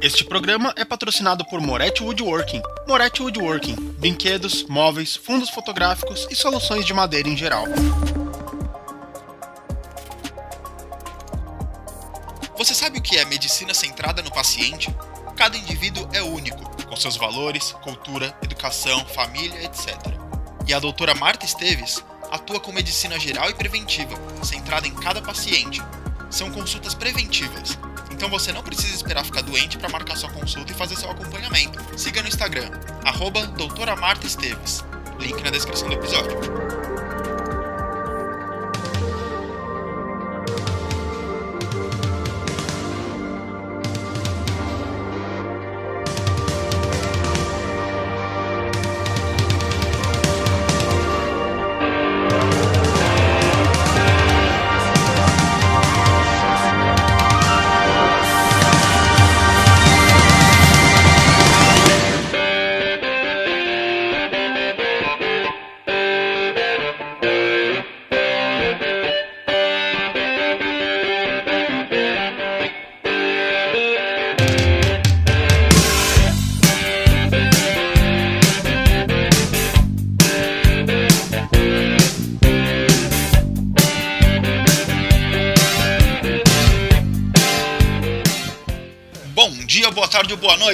Este programa é patrocinado por Moretti Woodworking. Moretti Woodworking, brinquedos, móveis, fundos fotográficos e soluções de madeira em geral. Você sabe o que é medicina centrada no paciente? Cada indivíduo é único, com seus valores, cultura, educação, família, etc. E a doutora Marta Esteves atua com medicina geral e preventiva, centrada em cada paciente. São consultas preventivas, então você não precisa esperar ficar doente para marcar sua consulta e fazer seu acompanhamento. Siga no Instagram, arroba doutora Marta Esteves. Link na descrição do episódio.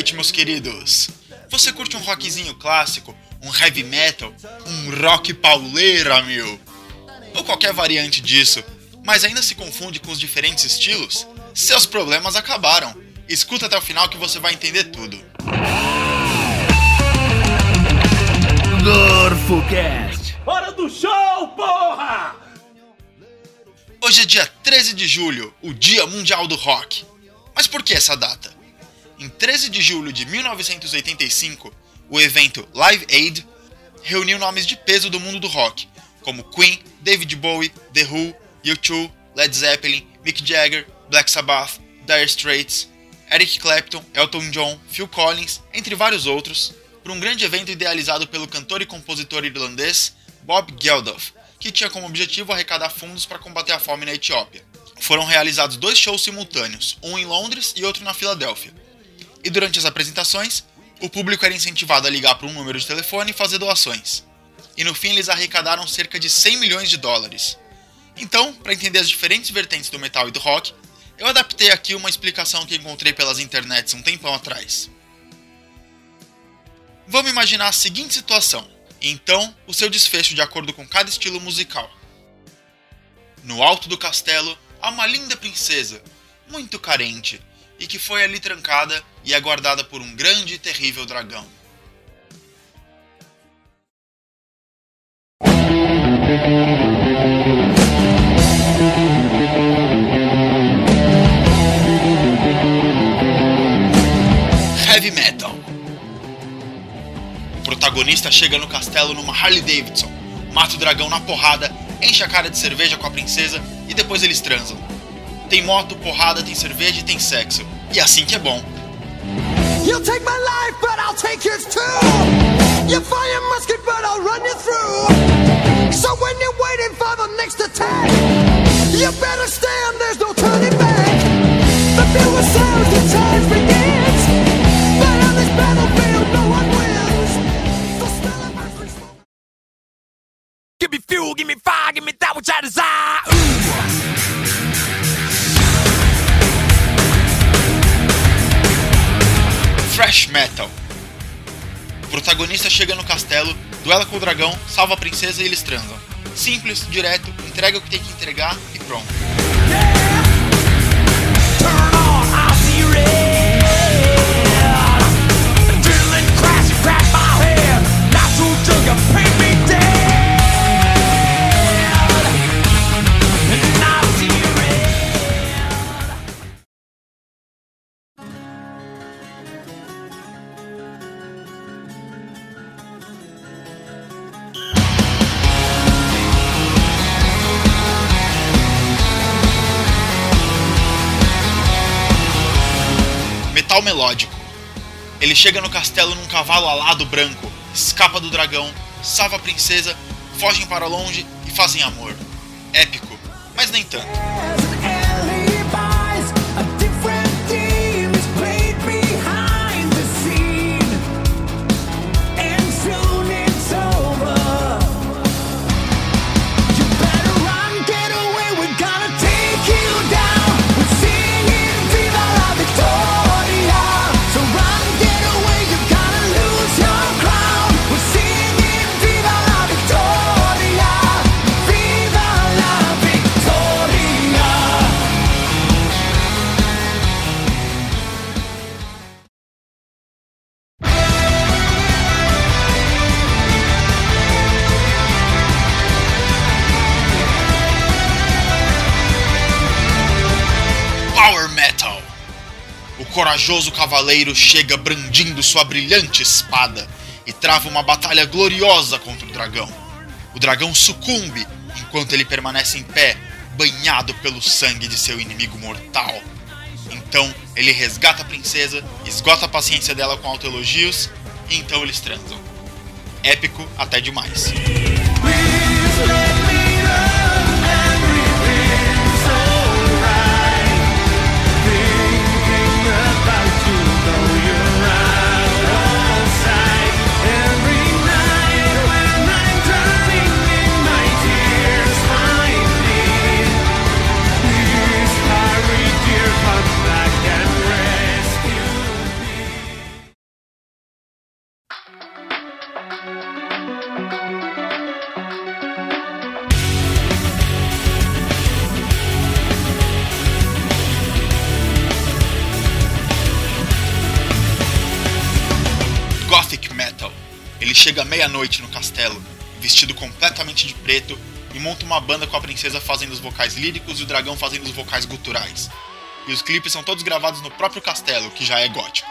Noite, meus queridos. Você curte um rockzinho clássico, um heavy metal, um rock pauleira, meu? Ou qualquer variante disso, mas ainda se confunde com os diferentes estilos? Seus problemas acabaram. Escuta até o final que você vai entender tudo. GorfoCast. Hora do show, porra! Hoje é dia 13 de julho, o Dia Mundial do Rock. Mas por que essa data? Em 13 de julho de 1985, o evento Live Aid reuniu nomes de peso do mundo do rock, como Queen, David Bowie, The Who, U2, Led Zeppelin, Mick Jagger, Black Sabbath, Dire Straits, Eric Clapton, Elton John, Phil Collins, entre vários outros, para um grande evento idealizado pelo cantor e compositor irlandês Bob Geldof, que tinha como objetivo arrecadar fundos para combater a fome na Etiópia. Foram realizados dois shows simultâneos, um em Londres e outro na Filadélfia. E durante as apresentações, o público era incentivado a ligar para um número de telefone e fazer doações. E no fim eles arrecadaram cerca de 100 milhões de dólares. Então, para entender as diferentes vertentes do metal e do rock, eu adaptei aqui uma explicação que encontrei pelas internets um tempão atrás. Vamos imaginar a seguinte situação, e então o seu desfecho de acordo com cada estilo musical. No alto do castelo há uma linda princesa, muito carente, e que foi ali trancada e aguardada por um grande e terrível dragão. Heavy Metal. O protagonista chega no castelo numa Harley Davidson, mata o dragão na porrada, enche a cara de cerveja com a princesa e depois eles transam. Tem moto, porrada, tem cerveja e tem sexo. E assim que é bom. You'll take my life, but I'll take yours too. You fire your musket, but I'll run you through. So when you're waiting for the next attack, you better stand, duela com o dragão, salva a princesa e eles transam. Simples, direto, entrega o que tem que entregar e pronto. Turn Ele chega no castelo num cavalo alado branco, escapa do dragão, salva a princesa, fogem para longe e fazem amor. Épico, mas nem tanto. Corajoso cavaleiro chega brandindo sua brilhante espada e trava uma batalha gloriosa contra o dragão. O dragão sucumbe enquanto ele permanece em pé, banhado pelo sangue de seu inimigo mortal. Então ele resgata a princesa, esgota a paciência dela com autoelogios e então eles transam. Épico até demais. À meia-noite no castelo, vestido completamente de preto, e monta uma banda com a princesa fazendo os vocais líricos e o dragão fazendo os vocais guturais. E os clipes são todos gravados no próprio castelo, que já é gótico.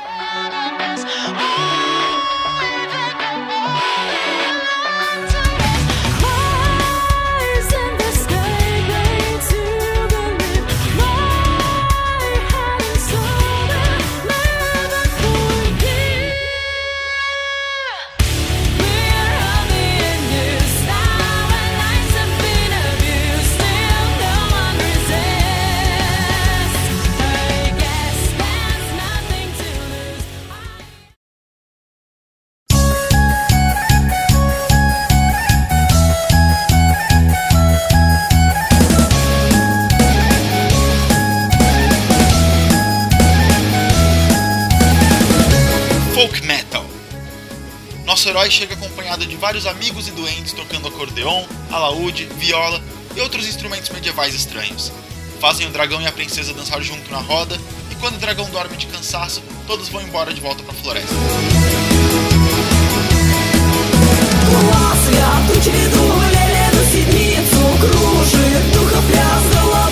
vários amigos e doentes tocando acordeon, alaúde, viola e outros instrumentos medievais estranhos. Fazem o dragão e a princesa dançar junto na roda, e quando o dragão dorme de cansaço, todos vão embora de volta pra floresta. Святу череду леледу седмицу Кружит духопляс голову девица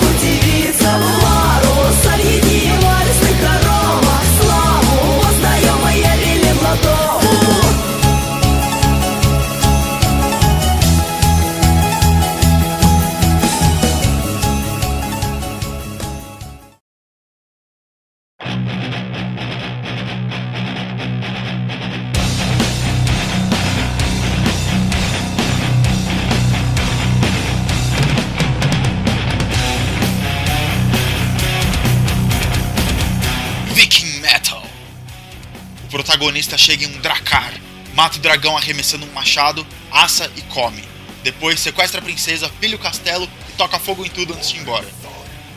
Chega em um dracar, mata o dragão arremessando um machado, assa e come. Depois sequestra a princesa, pilha o castelo e toca fogo em tudo antes de ir embora.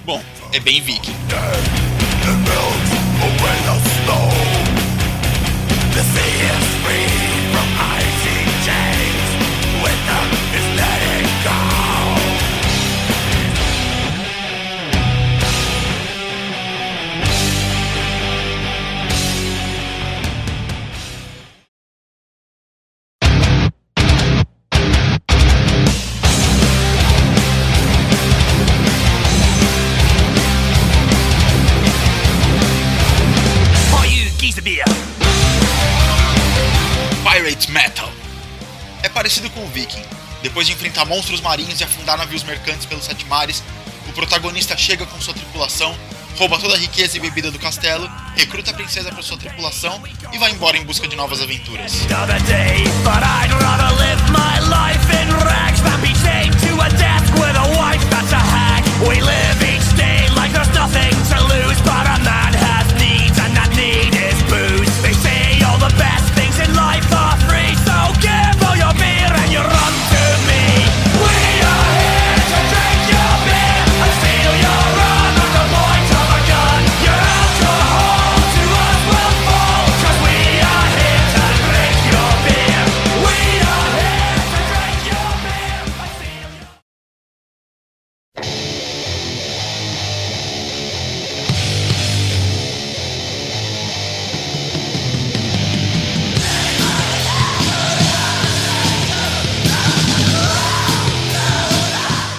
Bom, é bem viking. Are enfrentar monstros marinhos e afundar navios mercantes pelos sete mares, o protagonista chega com sua tripulação, rouba toda a riqueza e bebida do castelo, recruta a princesa para sua tripulação e vai embora em busca de novas aventuras. Another day,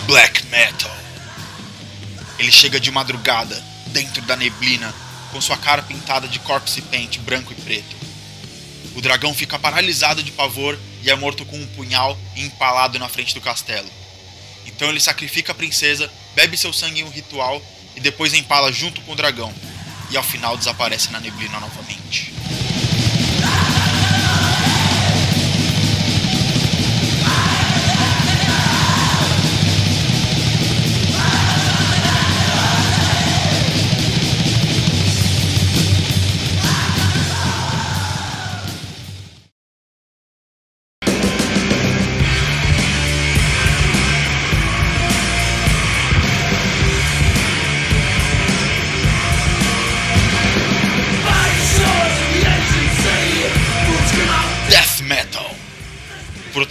Black Metal. Ele chega de madrugada, dentro da neblina, com sua cara pintada de corpse paint branco e preto. O dragão fica paralisado de pavor e é morto com um punhal e empalado na frente do castelo. Então ele sacrifica a princesa, bebe seu sangue em um ritual e depois empala junto com o dragão. E ao final desaparece na neblina novamente.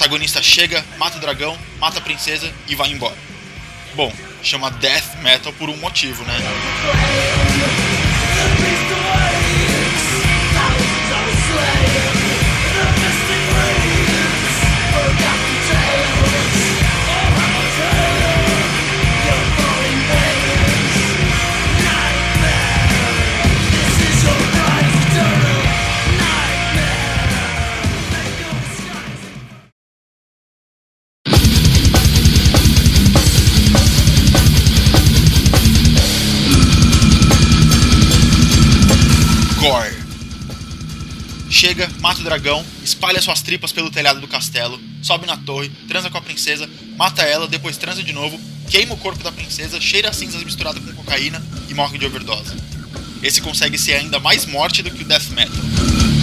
Protagonista chega, mata o dragão, mata a princesa e vai embora. Bom, chama Death Metal por um motivo, né? Chega, mata o dragão, espalha suas tripas pelo telhado do castelo, sobe na torre, transa com a princesa, mata ela, depois transa de novo, queima o corpo da princesa, cheira a cinzas misturado com cocaína e morre de overdose. Esse consegue ser ainda mais morte do que o death metal.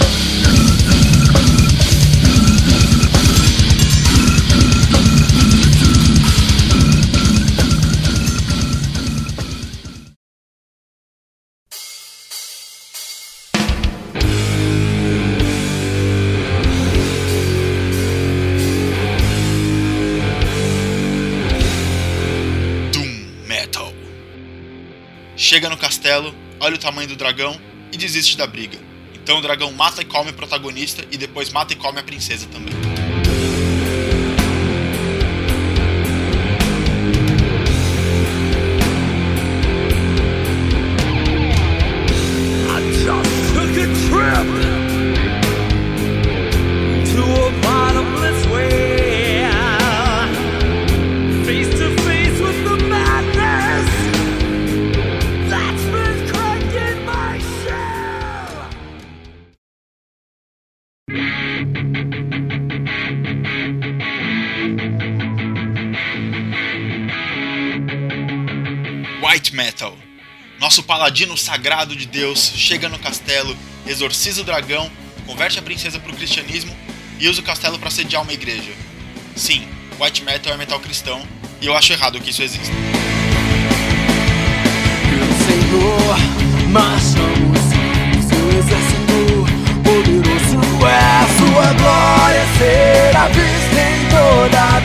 Olha o tamanho do dragão e desiste da briga. Então o dragão mata e come o protagonista e depois mata e come a princesa também. Paladino sagrado de Deus chega no castelo, exorciza o dragão, converte a princesa para o cristianismo e usa o castelo para sediar uma igreja. Sim, White Metal é metal cristão e eu acho errado que isso exista. Senhor, marchamos seu exército poderoso é sua glória será vista em toda a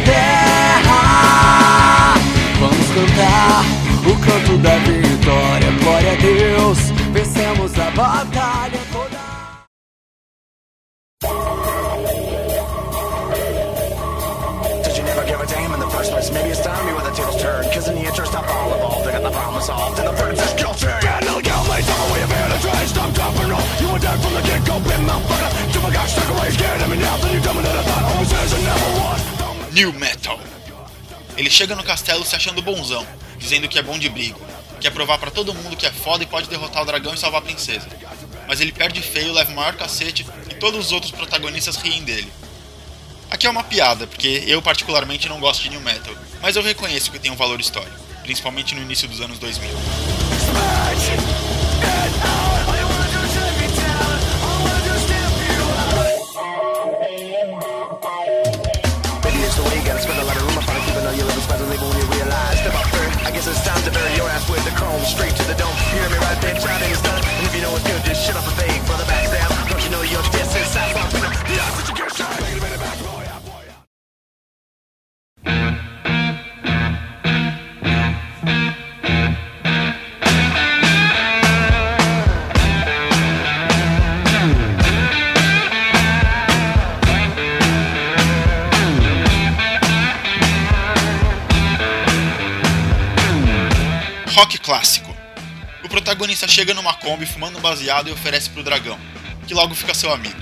New Metal. Ele chega no castelo se achando bonzão, dizendo que é bom de briga, quer provar pra todo mundo que é foda e pode derrotar o dragão e salvar a princesa. Mas ele perde feio, leva o maior cacete e todos os outros protagonistas riem dele. Aqui é uma piada, porque eu particularmente não gosto de New Metal, mas eu reconheço que tem um valor histórico, principalmente no início dos anos 2000. Chega numa Kombi fumando um baseado e oferece pro dragão, que logo fica seu amigo.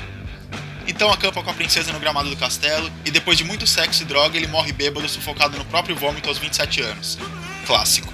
Então acampa com a princesa no gramado do castelo e depois de muito sexo e droga ele morre bêbado sufocado no próprio vômito aos 27 anos. Clássico.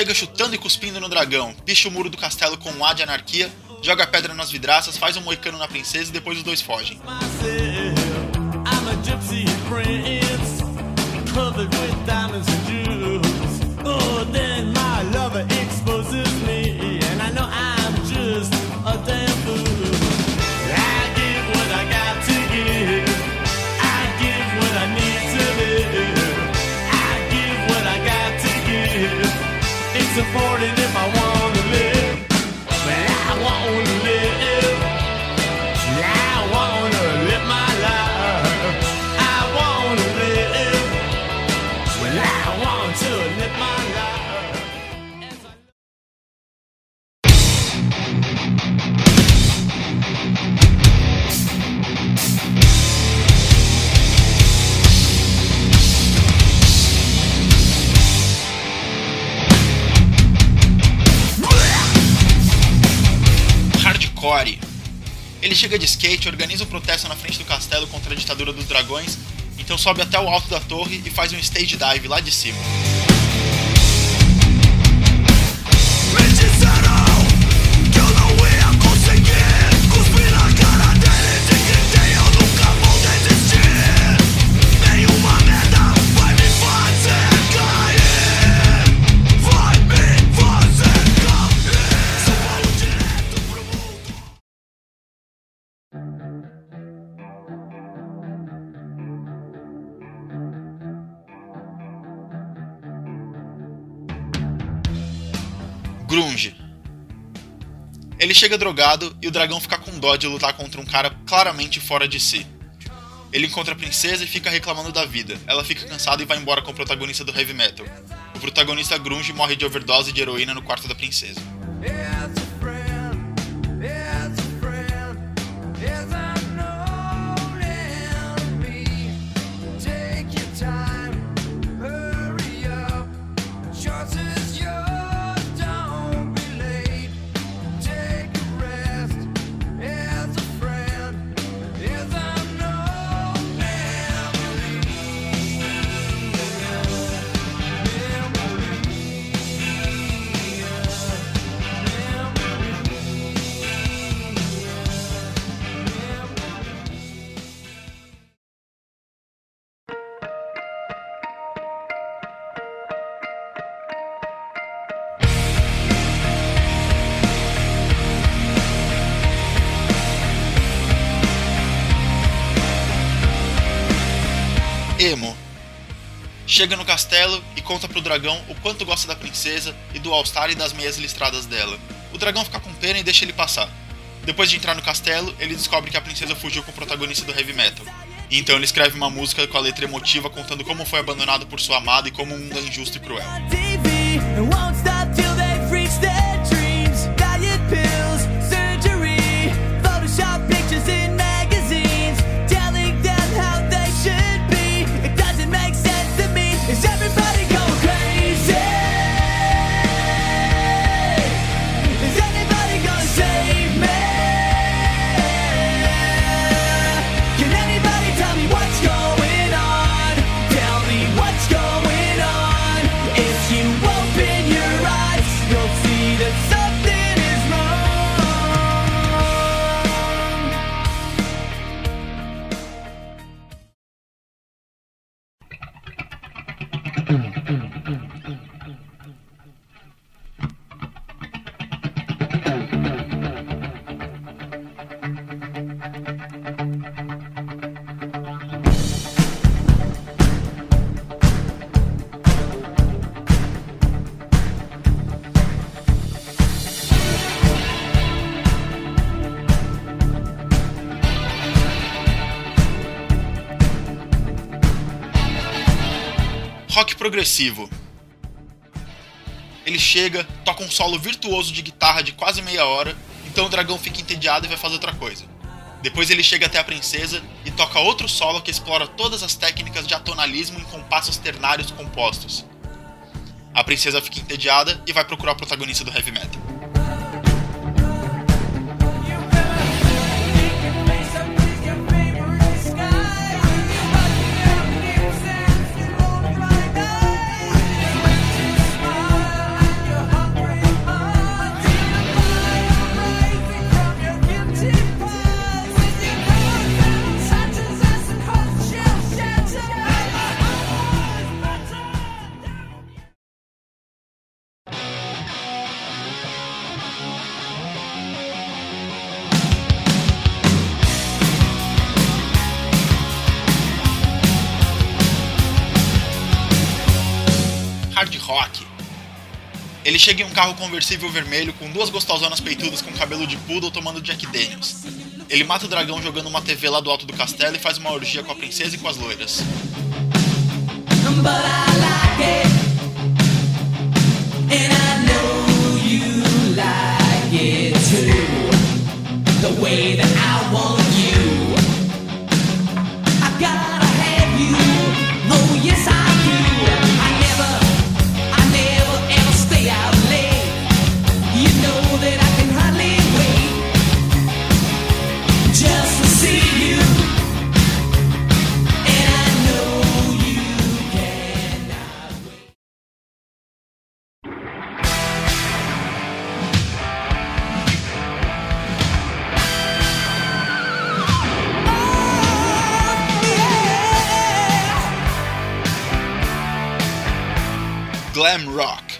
Chega chutando e cuspindo no dragão, picha o muro do castelo com um ar de anarquia, joga pedra nas vidraças, faz um moicano na princesa e depois os dois fogem. Hardcore. Ele chega de skate, organiza um protesto na frente do castelo contra a ditadura dos dragões, então sobe até o alto da torre e faz um stage dive lá de cima. Chega drogado e o dragão fica com dó de lutar contra um cara claramente fora de si. Ele encontra a princesa e fica reclamando da vida. Ela fica cansada e vai embora com o protagonista do heavy metal. O protagonista grunge morre de overdose de heroína no quarto da princesa. Emo. Chega no castelo e conta pro dragão o quanto gosta da princesa e do All-Star e das meias listradas dela. O dragão fica com pena e deixa ele passar. Depois de entrar no castelo, ele descobre que a princesa fugiu com o protagonista do heavy metal. Então ele escreve uma música com a letra emotiva contando como foi abandonado por sua amada e como o mundo é injusto e cruel. Ele chega, toca um solo virtuoso de guitarra de quase meia hora, então o dragão fica entediado e vai fazer outra coisa. Depois ele chega até a princesa e toca outro solo que explora todas as técnicas de atonalismo em compassos ternários compostos. A princesa fica entediada e vai procurar o protagonista do heavy metal. Hard rock. Ele chega em um carro conversível vermelho com duas gostosonas peitudas com cabelo de poodle tomando Jack Daniels. Ele mata o dragão jogando uma TV lá do alto do castelo e faz uma orgia com a princesa e com as loiras. The way that Glam rock.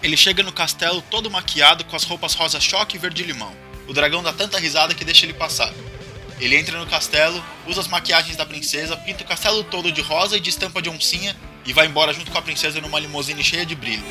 Ele chega no castelo todo maquiado com as roupas rosa choque e verde limão. O dragão dá tanta risada que deixa ele passar. Ele entra no castelo, usa as maquiagens da princesa, pinta o castelo todo de rosa e de estampa de oncinha e vai embora junto com a princesa numa limusine cheia de brilho.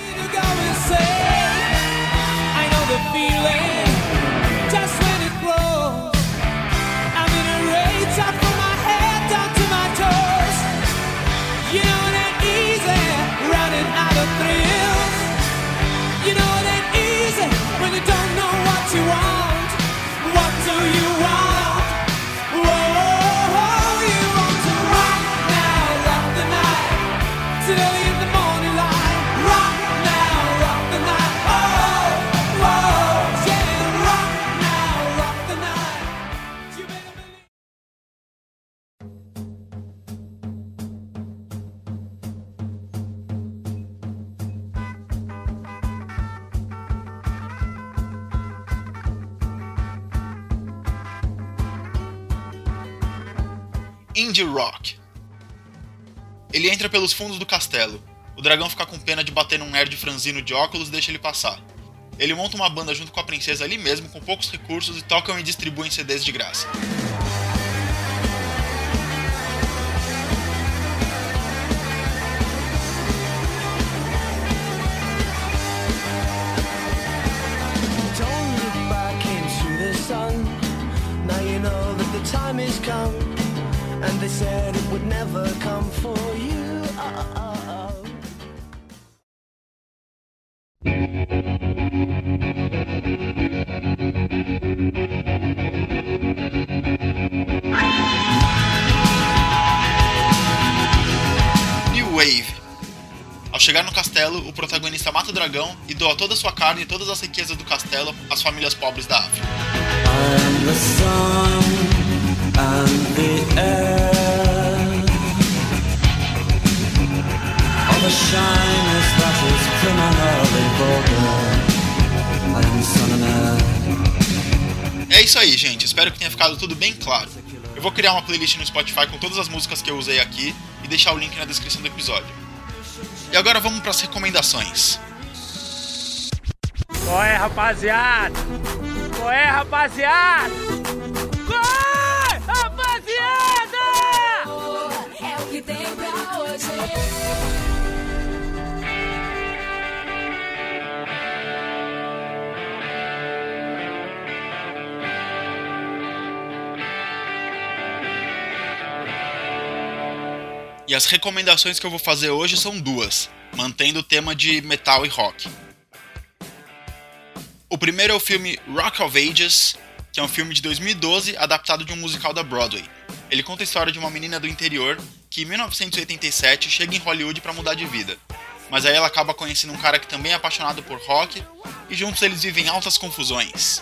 Indie rock. Ele entra pelos fundos do castelo. O dragão fica com pena de bater num nerd franzino de óculos e deixa ele passar. Ele monta uma banda junto com a princesa ali mesmo, com poucos recursos, e tocam e distribuem CDs de graça. Time has come. And they said it would never come for you. Oh, oh, oh. New Wave. Ao chegar no castelo, o protagonista mata o dragão e doa toda a sua carne e todas as riquezas do castelo às famílias pobres da África. Aí, gente. Espero que tenha ficado tudo bem claro. Eu vou criar uma playlist no Spotify com todas as músicas que eu usei aqui e deixar o link na descrição do episódio. E agora vamos para as recomendações. Qual é, rapaziada? Qual é, rapaziada? E as recomendações que eu vou fazer hoje são duas, mantendo o tema de metal e rock. O primeiro é o filme Rock of Ages, que é um filme de 2012 adaptado de um musical da Broadway. Ele conta a história de uma menina do interior que em 1987 chega em Hollywood para mudar de vida. Mas aí ela acaba conhecendo um cara que também é apaixonado por rock e juntos eles vivem altas confusões.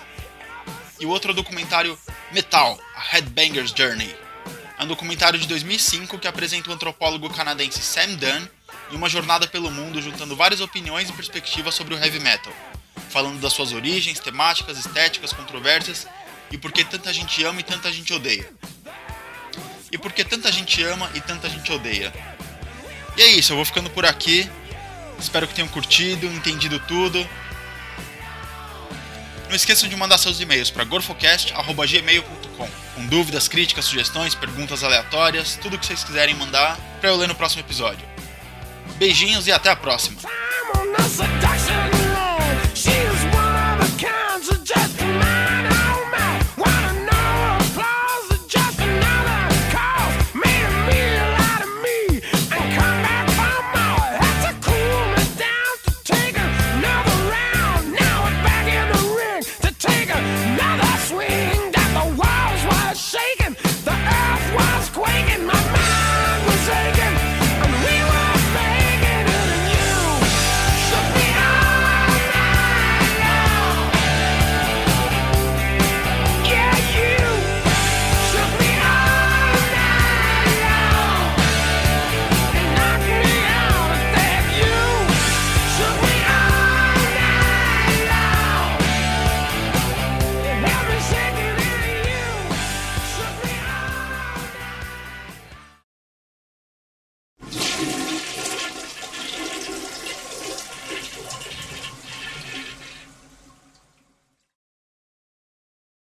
E o outro é o documentário Metal, A Headbanger's Journey. É um documentário de 2005 que apresenta o antropólogo canadense Sam Dunn em uma jornada pelo mundo juntando várias opiniões e perspectivas sobre o heavy metal, falando das suas origens, temáticas, estéticas, controvérsias e por que tanta gente ama e tanta gente odeia. E por que tanta gente ama e tanta gente odeia. E é isso, eu vou ficando por aqui. Espero que tenham curtido, entendido tudo. Não esqueçam de mandar seus e-mails para gorfocast.gmail.com com dúvidas, críticas, sugestões, perguntas aleatórias, tudo que vocês quiserem mandar para eu ler no próximo episódio. Beijinhos e até a próxima!